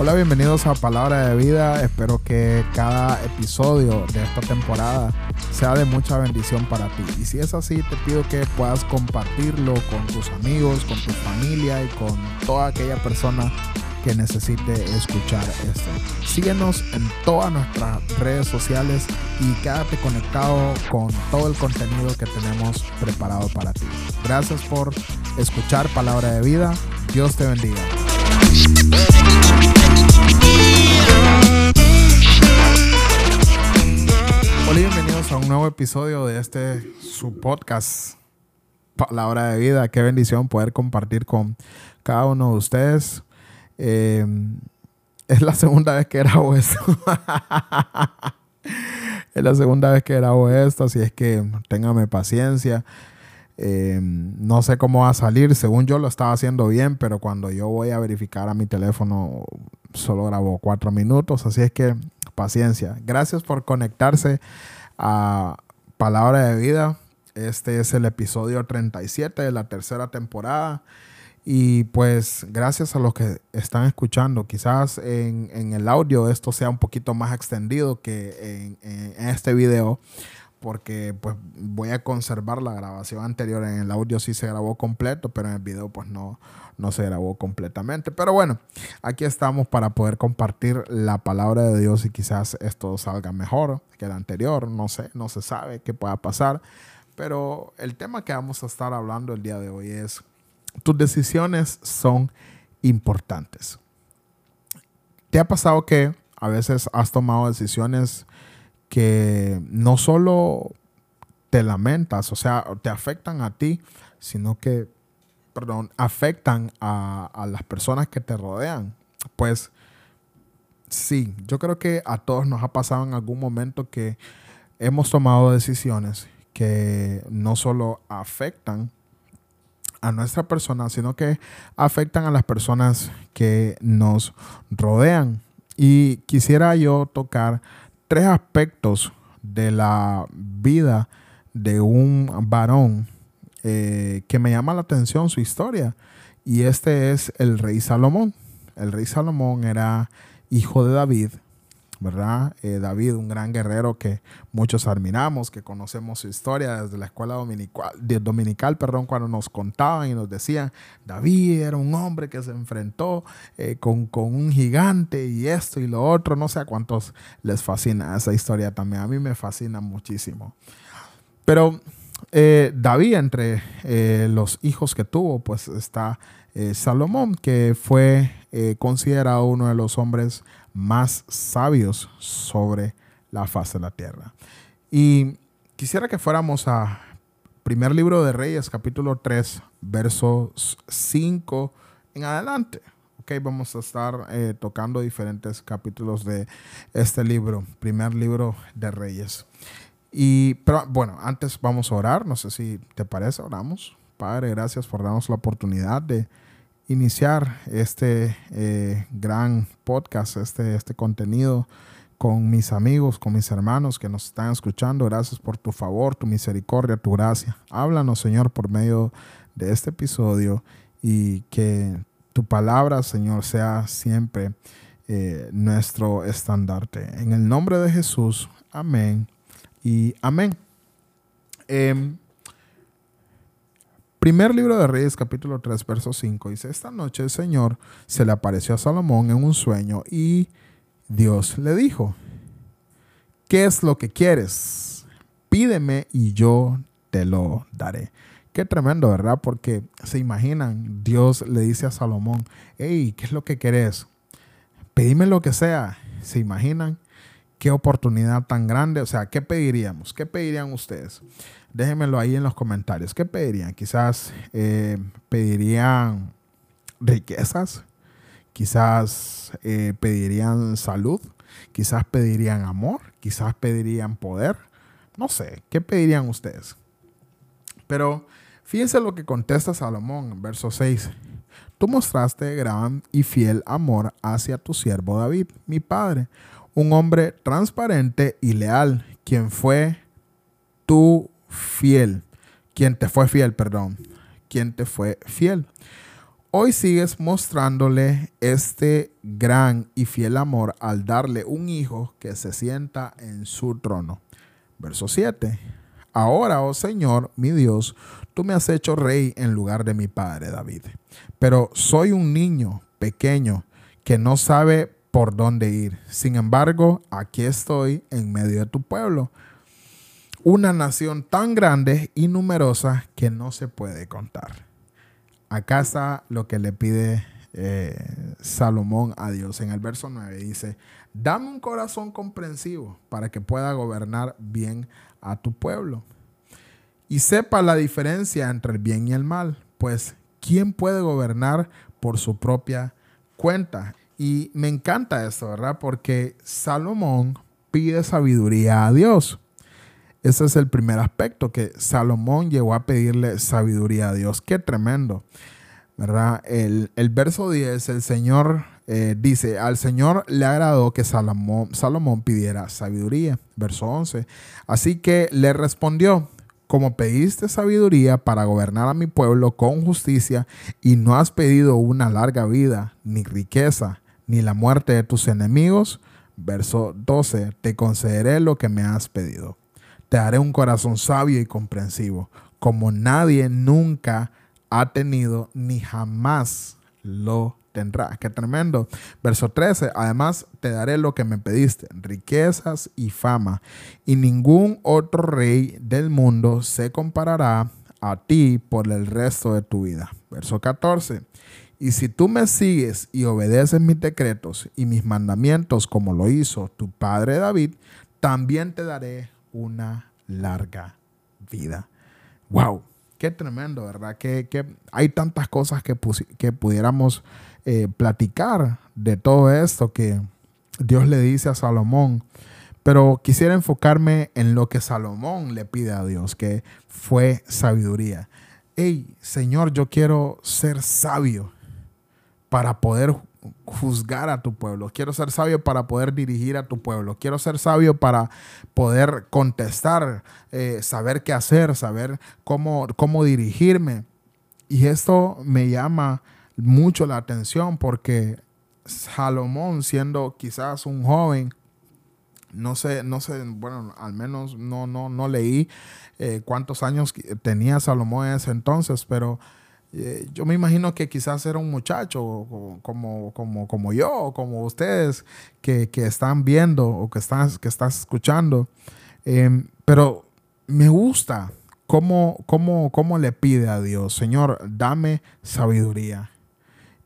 Hola, bienvenidos a Palabra de Vida. Espero que cada episodio de esta temporada sea de mucha bendición para ti. Y si es así, te pido que puedas compartirlo con tus amigos, con tu familia y con toda aquella persona que necesite escuchar esto. Síguenos en todas nuestras redes sociales y quédate conectado con todo el contenido que tenemos preparado para ti. Gracias por escuchar Palabra de Vida. Dios te bendiga. Hola y bienvenidos a un nuevo episodio de este su podcast Palabra de Vida. Qué bendición poder compartir con cada uno de ustedes. Eh, es la segunda vez que grabo esto. es la segunda vez que grabo esto, así es que téngame paciencia. Eh, no sé cómo va a salir. Según yo lo estaba haciendo bien, pero cuando yo voy a verificar a mi teléfono solo grabó cuatro minutos. Así es que paciencia. Gracias por conectarse a Palabra de Vida. Este es el episodio 37 de la tercera temporada. Y pues gracias a los que están escuchando, quizás en, el audio esto sea un poquito más extendido que en, en, este video, porque pues voy a conservar la grabación anterior. En el audio sí se grabó completo, pero en el video pues no, no se grabó completamente. Pero bueno, aquí estamos para poder compartir la palabra de Dios y quizás esto salga mejor que el anterior. No sé, no se sabe qué pueda pasar. Pero el tema que vamos a estar hablando el día de hoy es tus decisiones son importantes. ¿Te ha pasado que a veces has tomado decisiones que no solo te lamentas, o sea, te afectan a ti, sino que, perdón, afectan a, a las personas que te rodean? Pues sí, yo creo que a todos nos ha pasado en algún momento que hemos tomado decisiones que no solo afectan a nuestra persona, sino que afectan a las personas que nos rodean. Y quisiera yo tocar tres aspectos de la vida de un varón eh, que me llama la atención su historia. Y este es el rey Salomón. El rey Salomón era hijo de David, ¿verdad? Eh, David, un gran guerrero que muchos admiramos, que conocemos su historia desde la escuela dominical, cuando nos contaban y nos decían, David era un hombre que se enfrentó eh, con, un gigante y esto y lo otro, no sé a cuántos les fascina esa historia también, a mí me fascina muchísimo. Pero eh, David, entre los hijos que tuvo, pues está Salomón, que fue considerado uno de los hombres más sabios sobre la faz de la tierra. Y quisiera que fuéramos a primer libro de Reyes, capítulo 3, versos 5 en adelante. Ok, vamos a estar eh, tocando diferentes capítulos de este libro, primer libro de Reyes. Y, pero bueno, antes vamos a orar, no sé si te parece, oramos. Padre, gracias por darnos la oportunidad de iniciar este eh, gran podcast, este, este contenido con mis amigos, con mis hermanos que nos están escuchando. Gracias por tu favor, tu misericordia, tu gracia. Háblanos, Señor, por medio de este episodio y que tu palabra, Señor, sea siempre eh, nuestro estandarte. En el nombre de Jesús, amén y amén. Em, Primer libro de Reyes, capítulo 3, verso 5, dice, esta noche el Señor se le apareció a Salomón en un sueño y Dios le dijo, ¿qué es lo que quieres? Pídeme y yo te lo daré. Qué tremendo, ¿verdad? Porque se imaginan, Dios le dice a Salomón, hey, ¿qué es lo que querés? Pedime lo que sea. ¿Se imaginan? Qué oportunidad tan grande. O sea, ¿qué pediríamos? ¿Qué pedirían ustedes? Déjenmelo ahí en los comentarios. ¿Qué pedirían? Quizás eh, pedirían riquezas, quizás eh, pedirían salud, quizás pedirían amor, quizás pedirían poder. No sé, ¿qué pedirían ustedes? Pero fíjense lo que contesta Salomón verso 6. Tú mostraste gran y fiel amor hacia tu siervo David, mi padre, un hombre transparente y leal, quien fue tu fiel. Quien te fue fiel, perdón. Quien te fue fiel. Hoy sigues mostrándole este gran y fiel amor al darle un hijo que se sienta en su trono. Verso 7. Ahora, oh Señor, mi Dios, tú me has hecho rey en lugar de mi padre David. Pero soy un niño pequeño que no sabe por dónde ir. Sin embargo, aquí estoy en medio de tu pueblo, una nación tan grande y numerosa que no se puede contar. Acá está lo que le pide eh, Salomón a Dios. En el verso 9 dice, dame un corazón comprensivo para que pueda gobernar bien a tu pueblo. Y sepa la diferencia entre el bien y el mal, pues ¿quién puede gobernar por su propia cuenta? Y me encanta esto, ¿verdad? Porque Salomón pide sabiduría a Dios. Ese es el primer aspecto, que Salomón llegó a pedirle sabiduría a Dios. Qué tremendo, ¿verdad? El, verso 10, el Señor eh, dice, al Señor le agradó que Salomón, Salomón pidiera sabiduría. Verso 11. Así que le respondió, como pediste sabiduría para gobernar a mi pueblo con justicia y no has pedido una larga vida, ni riqueza, ni la muerte de tus enemigos, verso 12, te concederé lo que me has pedido. Te daré un corazón sabio y comprensivo, como nadie nunca ha tenido ni jamás lo tendrá. Qué tremendo. Verso 13. Además, te daré lo que me pediste, riquezas y fama. Y ningún otro rey del mundo se comparará a ti por el resto de tu vida. Verso 14. Y si tú me sigues y obedeces mis decretos y mis mandamientos como lo hizo tu padre David, también te daré una larga vida. ¡Wow! Qué tremendo, ¿verdad? Que, hay tantas cosas que, que pudiéramos eh, platicar de todo esto que Dios le dice a Salomón. Pero quisiera enfocarme en lo que Salomón le pide a Dios, que fue sabiduría. Hey, Señor, yo quiero ser sabio para poder juzgar a tu pueblo. Quiero ser sabio para poder dirigir a tu pueblo. Quiero ser sabio para poder contestar, eh, saber qué hacer, saber cómo, cómo dirigirme. Y esto me llama mucho la atención porque Salomón, siendo quizás un joven, no sé, no sé, bueno, al menos no, no, no leí eh, cuántos años tenía Salomón en ese entonces, pero eh, yo me imagino que quizás era un muchacho como, como, como yo, como ustedes que, están viendo o que están, que estás escuchando. Em, pero me gusta cómo, cómo, cómo le pide a Dios, Señor, dame sabiduría.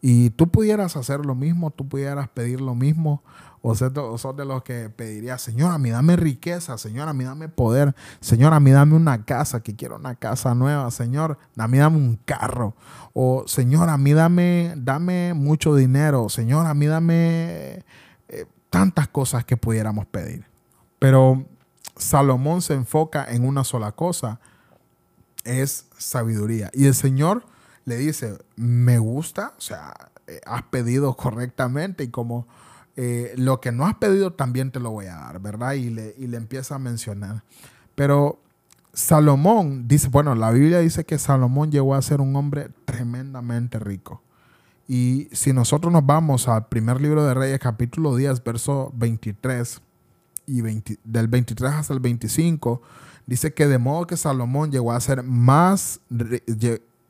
Y tú pudieras hacer lo mismo, tú pudieras pedir lo mismo, o sos de los que pediría, Señor, a mí dame riqueza, Señor, a mí dame poder, Señor, a mí dame una casa, que quiero una casa nueva, Señor, a mí dame un carro, o Señor, a mí dame, dame mucho dinero, Señor, a mí dame eh, tantas cosas que pudiéramos pedir. Pero Salomón se enfoca en una sola cosa, es sabiduría. Y el Señor le dice, me gusta, o sea, eh, has pedido correctamente y como eh, lo que no has pedido también te lo voy a dar, ¿verdad? Y le, y le empieza a mencionar. Pero Salomón dice, bueno, la Biblia dice que Salomón llegó a ser un hombre tremendamente rico. Y si nosotros nos vamos al primer libro de Reyes, capítulo 10, verso 23, y del 23 hasta el 25, dice que de modo que Salomón llegó a ser más,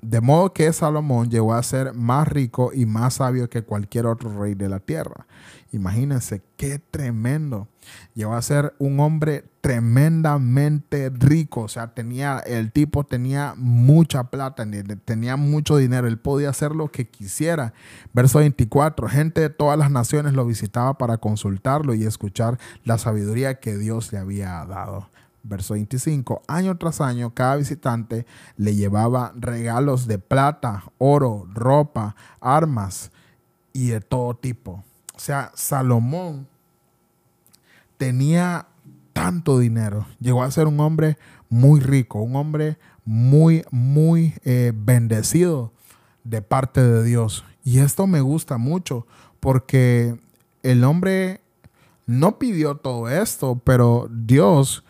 de modo que Salomón llegó a ser más rico y más sabio que cualquier otro rey de la tierra. Imagínense qué tremendo. Llegó a ser un hombre tremendamente rico. O sea, tenía, el tipo tenía mucha plata, tenía mucho dinero. Él podía hacer lo que quisiera. Verso 24. Gente de todas las naciones lo visitaba para consultarlo y escuchar la sabiduría que Dios le había dado verso 25, año tras año cada visitante le llevaba regalos de plata, oro, ropa, armas y de todo tipo. O sea, Salomón tenía tanto dinero, llegó a ser un hombre muy rico, un hombre muy, muy eh, bendecido de parte de Dios. Y esto me gusta mucho porque el hombre no pidió todo esto, pero Dios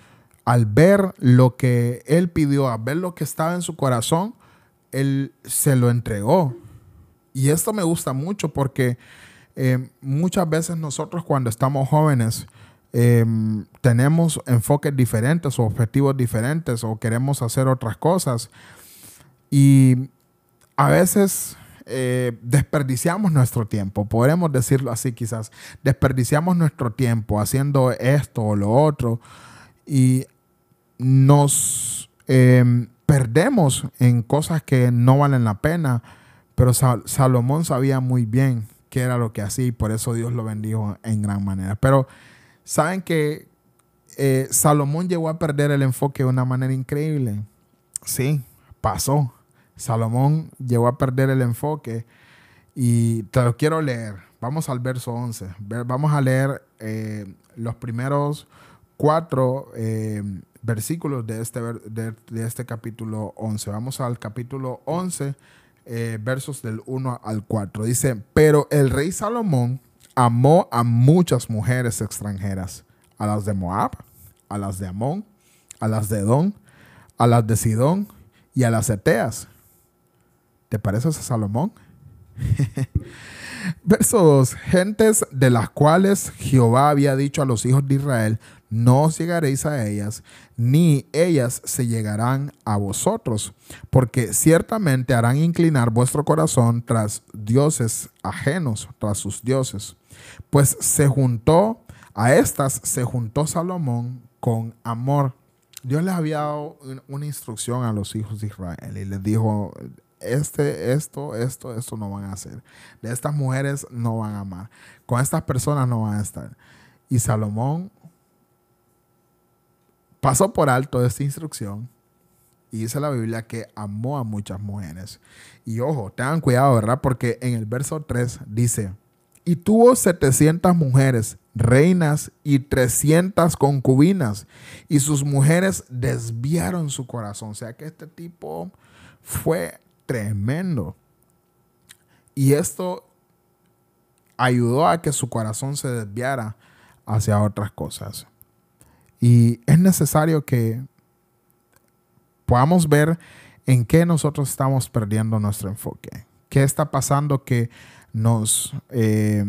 al ver lo que él pidió, al ver lo que estaba en su corazón, él se lo entregó. Y esto me gusta mucho porque eh, muchas veces nosotros cuando estamos jóvenes em, tenemos enfoques diferentes o objetivos diferentes o queremos hacer otras cosas. Y a veces eh, desperdiciamos nuestro tiempo, podremos decirlo así quizás, desperdiciamos nuestro tiempo haciendo esto o lo otro y nos em, perdemos en cosas que no valen la pena, pero Salomón sabía muy bien qué era lo que hacía y por eso Dios lo bendijo en gran manera. Pero saben que eh, Salomón llegó a perder el enfoque de una manera increíble. Sí, pasó. Salomón llegó a perder el enfoque y te lo quiero leer. Vamos al verso 11. Vamos a leer eh, los primeros cuatro eh, versículos de este, de, este capítulo 11. Vamos al capítulo 11, eh, versos del 1 al 4. Dice, pero el rey Salomón amó a muchas mujeres extranjeras, a las de Moab, a las de Amón, a las de Edom, a las de Sidón y a las Eteas. ¿Te pareces a Salomón? Verso 2. Gentes de las cuales Jehová había dicho a los hijos de Israel, no os llegaréis a ellas, ni ellas se llegarán a vosotros, porque ciertamente harán inclinar vuestro corazón tras dioses ajenos, tras sus dioses. Pues se juntó, a estas se juntó Salomón con amor. Dios les había dado una instrucción a los hijos de Israel y les dijo, este, esto, esto, esto no van a hacer. De estas mujeres no van a amar. Con estas personas no van a estar. Y Salomón pasó por alto esta instrucción y dice la Biblia que amó a muchas mujeres. Y ojo, tengan cuidado, ¿verdad? Porque en el verso 3 dice, y tuvo 700 mujeres, reinas y 300 concubinas, y sus mujeres desviaron su corazón. O sea que este tipo fue tremendo. Y esto ayudó a que su corazón se desviara hacia otras cosas. Y es necesario que podamos ver en qué nosotros estamos perdiendo nuestro enfoque. ¿Qué está pasando que nos, eh,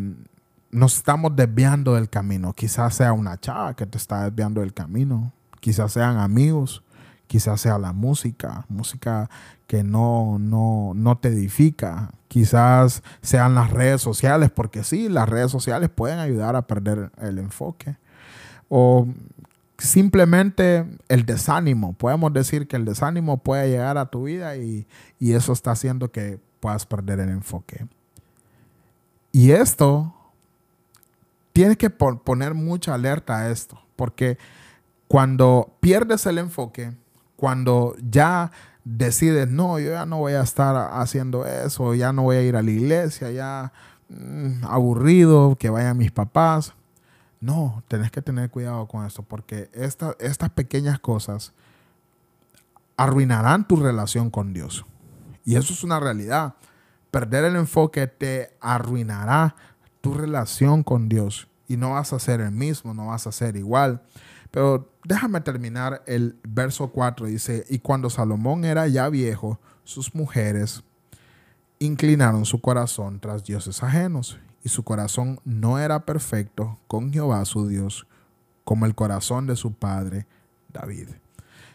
nos estamos desviando del camino? Quizás sea una chava que te está desviando del camino. Quizás sean amigos. Quizás sea la música, música que no, no, no te edifica. Quizás sean las redes sociales, porque sí, las redes sociales pueden ayudar a perder el enfoque. O simplemente el desánimo. Podemos decir que el desánimo puede llegar a tu vida y, eso está haciendo que puedas perder el enfoque. Y esto, tienes que poner mucha alerta a esto, porque cuando pierdes el enfoque, cuando ya decides, no, yo ya no voy a estar haciendo eso, ya no voy a ir a la iglesia, ya mm, aburrido, que vayan mis papás, no, tenés que tener cuidado con esto porque estas pequeñas cosas arruinarán tu relación con Dios. Y eso es una realidad. Perder el enfoque te arruinará tu relación con Dios y no vas a ser el mismo, no vas a ser igual. Pero déjame terminar el verso 4. Dice, y cuando Salomón era ya viejo, sus mujeres inclinaron su corazón tras dioses ajenos y su corazón no era perfecto con Jehová su Dios, como el corazón de su padre David.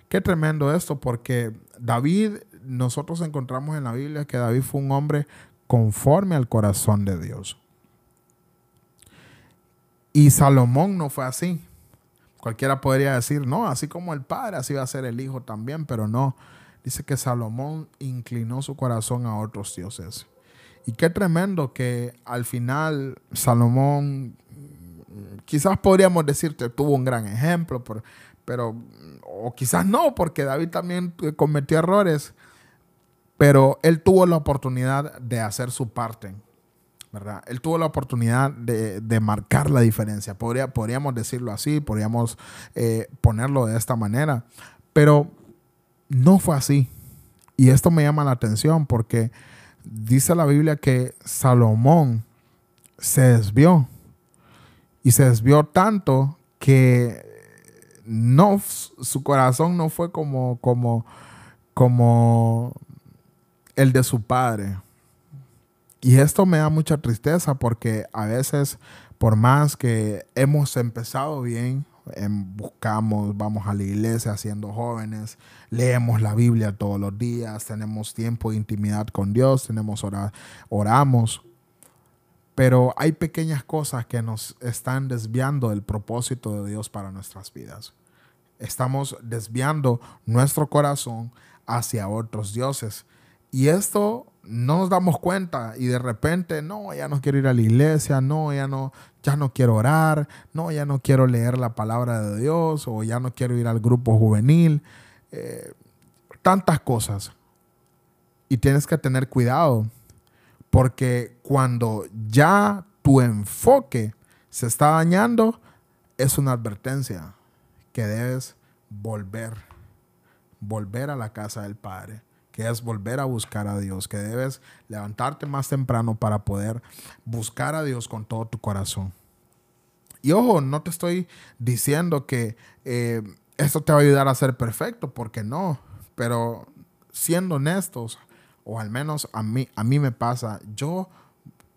Qué tremendo esto, porque David, nosotros encontramos en la Biblia que David fue un hombre conforme al corazón de Dios. Y Salomón no fue así. Cualquiera podría decir, no, así como el padre, así va a ser el hijo también, pero no. Dice que Salomón inclinó su corazón a otros dioses. Y qué tremendo que al final Salomón, quizás podríamos decir que tuvo un gran ejemplo, pero, o quizás no, porque David también cometió errores, pero él tuvo la oportunidad de hacer su parte. ¿Verdad? Él tuvo la oportunidad de, marcar la diferencia. Podría, podríamos decirlo así, podríamos eh, ponerlo de esta manera, pero no fue así. Y esto me llama la atención porque dice la Biblia que Salomón se desvió. Y se desvió tanto que no, su corazón no fue como, como, como el de su padre. Y esto me da mucha tristeza porque a veces, por más que hemos empezado bien, em, buscamos, vamos a la iglesia siendo jóvenes, leemos la Biblia todos los días, tenemos tiempo de intimidad con Dios, tenemos oramos, pero hay pequeñas cosas que nos están desviando del propósito de Dios para nuestras vidas. Estamos desviando nuestro corazón hacia otros dioses. Y esto no nos damos cuenta y de repente, no, ya no quiero ir a la iglesia, no, ya no, ya no quiero orar, no, ya no quiero leer la palabra de Dios o ya no quiero ir al grupo juvenil. Eh, tantas cosas. Y tienes que tener cuidado porque cuando ya tu enfoque se está dañando, es una advertencia que debes volver, volver a la casa del Padre que es volver a buscar a Dios, que debes levantarte más temprano para poder buscar a Dios con todo tu corazón. Y ojo, no te estoy diciendo que eh, esto te va a ayudar a ser perfecto, porque no, pero siendo honestos, o al menos a mí, a mí me pasa, yo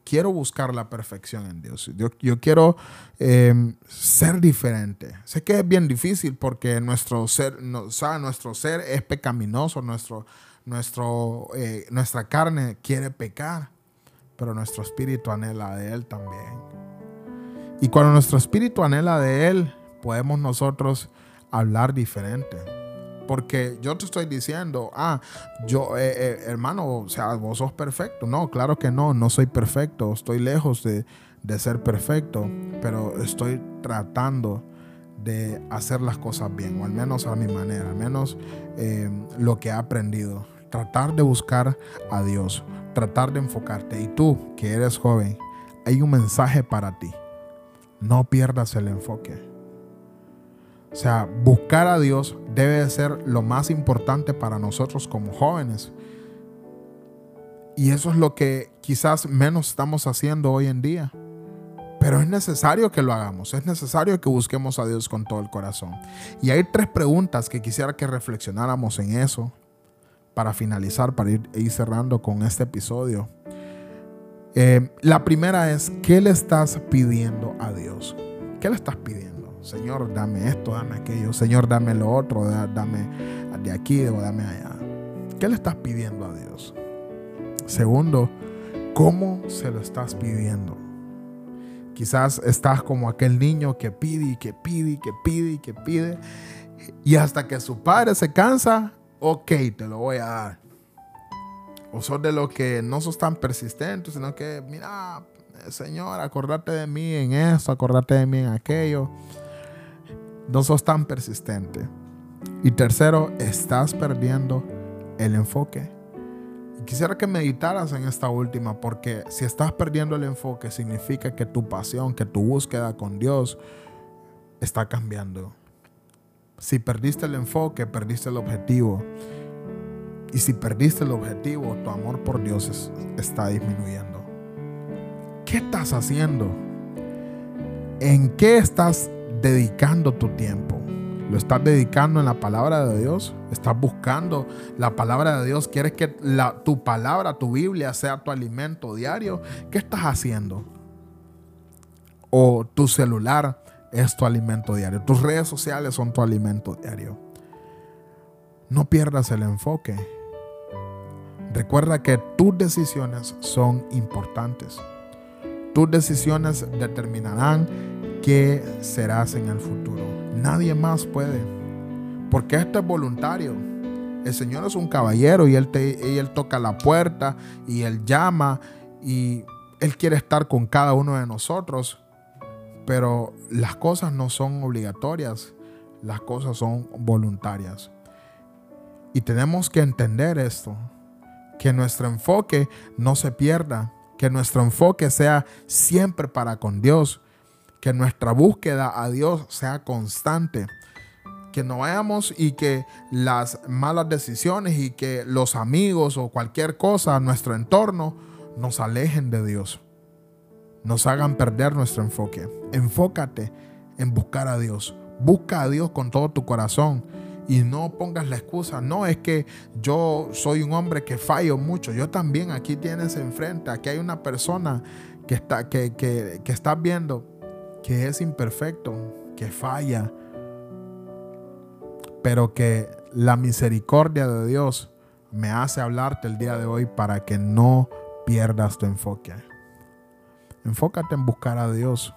quiero buscar la perfección en Dios. Yo, quiero em, ser diferente. Sé que es bien difícil porque nuestro ser, no, nuestro ser es pecaminoso, nuestro, nuestro, eh, nuestra carne quiere pecar, pero nuestro espíritu anhela de Él también. Y cuando nuestro espíritu anhela de Él, podemos nosotros hablar diferente. Porque yo te estoy diciendo, ah, yo, eh, eh, hermano, o sea, vos sos perfecto. No, claro que no, no soy perfecto. Estoy lejos de, de ser perfecto, pero estoy tratando de hacer las cosas bien, o al menos a mi manera, al menos lo que he aprendido tratar de buscar a Dios, tratar de enfocarte. Y tú, que eres joven, hay un mensaje para ti. No pierdas el enfoque. O sea, buscar a Dios debe ser lo más importante para nosotros como jóvenes. Y eso es lo que quizás menos estamos haciendo hoy en día. Pero es necesario que lo hagamos, es necesario que busquemos a Dios con todo el corazón. Y hay tres preguntas que quisiera que reflexionáramos en eso para finalizar, para ir, cerrando con este episodio. Eh, la primera es, ¿qué le estás pidiendo a Dios? ¿Qué le estás pidiendo? Señor, dame esto, dame aquello. Señor, dame lo otro, dame de aquí o dame allá. ¿Qué le estás pidiendo a Dios? Segundo, ¿cómo se lo estás pidiendo? Quizás estás como aquel niño que pide y que pide y que pide y que pide. Y hasta que su padre se cansa, ok, te lo voy a dar. O sos de los que no sos tan persistentes, sino que, mira, Señor, acordate de mí en esto, acordate de mí en aquello. No sos tan persistente. Y tercero, estás perdiendo el enfoque. Quisiera que meditaras en esta última, porque si estás perdiendo el enfoque, significa que tu pasión, que tu búsqueda con Dios está cambiando. Si perdiste el enfoque, perdiste el objetivo. Y si perdiste el objetivo, tu amor por Dios está disminuyendo. ¿Qué estás haciendo? ¿En qué estás dedicando tu tiempo? ¿Lo estás dedicando en la palabra de Dios? ¿Estás buscando la palabra de Dios? ¿Quieres que tu palabra, tu Biblia, sea tu alimento diario? ¿Qué estás haciendo? ¿O tu celular es tu alimento diario. Tus redes sociales son tu alimento diario. No pierdas el enfoque. Recuerda que tus decisiones son importantes. Tus decisiones determinarán qué serás en el futuro. Nadie más puede. Porque esto es voluntario. El Señor es un caballero y él, te, toca la puerta y Él llama y Él quiere estar con cada uno de nosotros pero las cosas no son obligatorias, las cosas son voluntarias. Y tenemos que entender esto, que nuestro enfoque no se pierda, que nuestro enfoque sea siempre para con Dios, que nuestra búsqueda a Dios sea constante, que no vayamos y que las malas decisiones y que los amigos o cualquier cosa, nuestro entorno, nos alejen de Dios nos hagan perder nuestro enfoque. Enfócate en buscar a Dios. Busca a Dios con todo tu corazón Y no pongas la excusa, no es que yo soy un hombre que fallo mucho. Yo también, aquí tienes enfrente, aquí hay una persona que está, que, que, que estás viendo que es imperfecto, que falla, pero que la misericordia de Dios me hace hablarte el día de hoy para que no pierdas tu enfoque. Enfócate en buscar a Dios.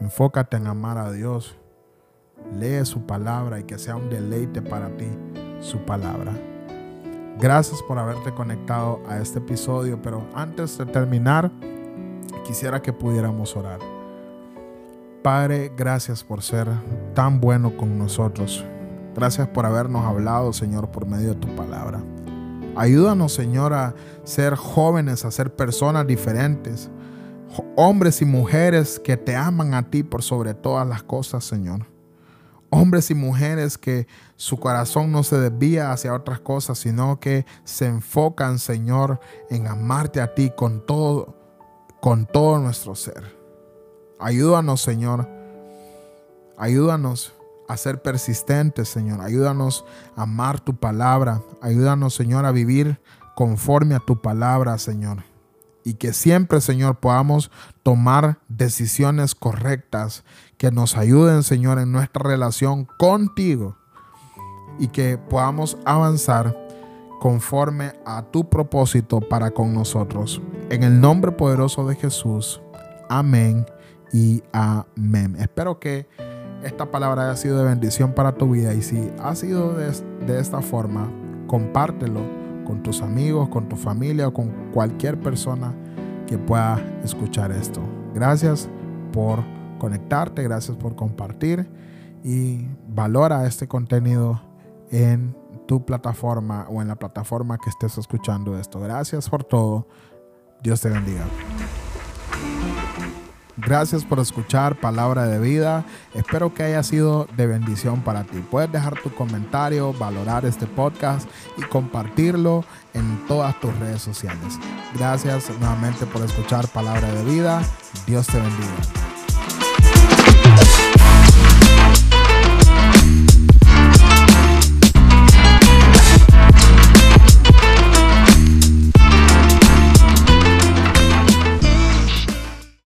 Enfócate en amar a Dios. Lee su palabra y que sea un deleite para ti su palabra. Gracias por haberte conectado a este episodio, pero antes de terminar, quisiera que pudiéramos orar. Padre, gracias por ser tan bueno con nosotros. Gracias por habernos hablado, Señor, por medio de tu palabra. Ayúdanos, Señor, a ser jóvenes, a ser personas diferentes, hombres y mujeres que te aman a ti por sobre todas las cosas, Señor. Hombres y mujeres que su corazón no se desvía hacia otras cosas, sino que se enfocan, Señor, en amarte a ti con todo, con todo nuestro ser. Ayúdanos, Señor. Ayúdanos a ser persistentes, Señor. Ayúdanos a amar tu palabra. Ayúdanos, Señor, a vivir conforme a tu palabra, Señor. Y que siempre, Señor, podamos tomar decisiones correctas que nos ayuden, Señor, en nuestra relación contigo. Y que podamos avanzar conforme a tu propósito para con nosotros. En el nombre poderoso de Jesús. Amén y amén. Espero que esta palabra haya sido de bendición para tu vida y si ha sido de, de esta forma, compártelo con tus amigos, con tu familia o con cualquier persona que pueda escuchar esto. Gracias por conectarte, gracias por compartir y valora este contenido en tu plataforma o en la plataforma que estés escuchando esto. Gracias por todo. Dios te bendiga. Gracias por escuchar Palabra de Vida. Espero que haya sido de bendición para ti. Puedes dejar tu comentario, valorar este podcast y compartirlo en todas tus redes sociales. Gracias nuevamente por escuchar Palabra de Vida. Dios te bendiga.